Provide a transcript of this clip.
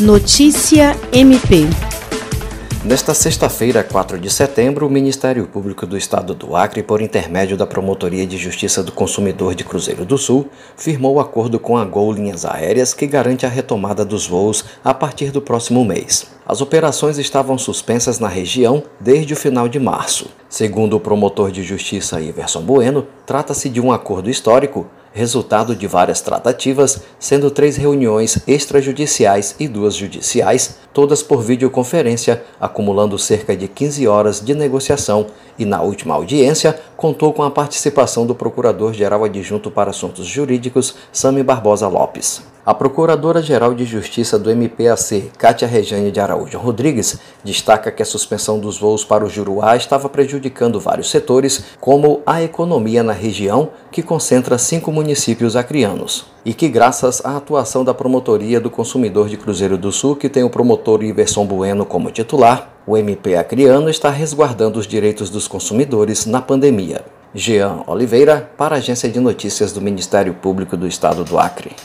Notícia MP. Nesta sexta-feira, 4 de setembro, o Ministério Público do Estado do Acre, por intermédio da Promotoria de Justiça do Consumidor de Cruzeiro do Sul, firmou o acordo com a Gol Linhas Aéreas que garante a retomada dos voos a partir do próximo mês. As operações estavam suspensas na região desde o final de março. Segundo o promotor de justiça Iverson Bueno, trata-se de um acordo histórico resultado de várias tratativas, sendo três reuniões extrajudiciais e duas judiciais, todas por videoconferência, acumulando cerca de 15 horas de negociação, e na última audiência contou com a participação do Procurador-Geral Adjunto para Assuntos Jurídicos, Sami Barbosa Lopes. A Procuradora-Geral de Justiça do MPAC, Cátia Rejane de Araújo Rodrigues, destaca que a suspensão dos voos para o Juruá estava prejudicando vários setores, como a economia na região, que concentra cinco municípios acrianos, e que, graças à atuação da Promotoria do Consumidor de Cruzeiro do Sul, que tem o promotor Iverson Bueno como titular, o MP acriano está resguardando os direitos dos consumidores na pandemia. Jean Oliveira, para a Agência de Notícias do Ministério Público do Estado do Acre.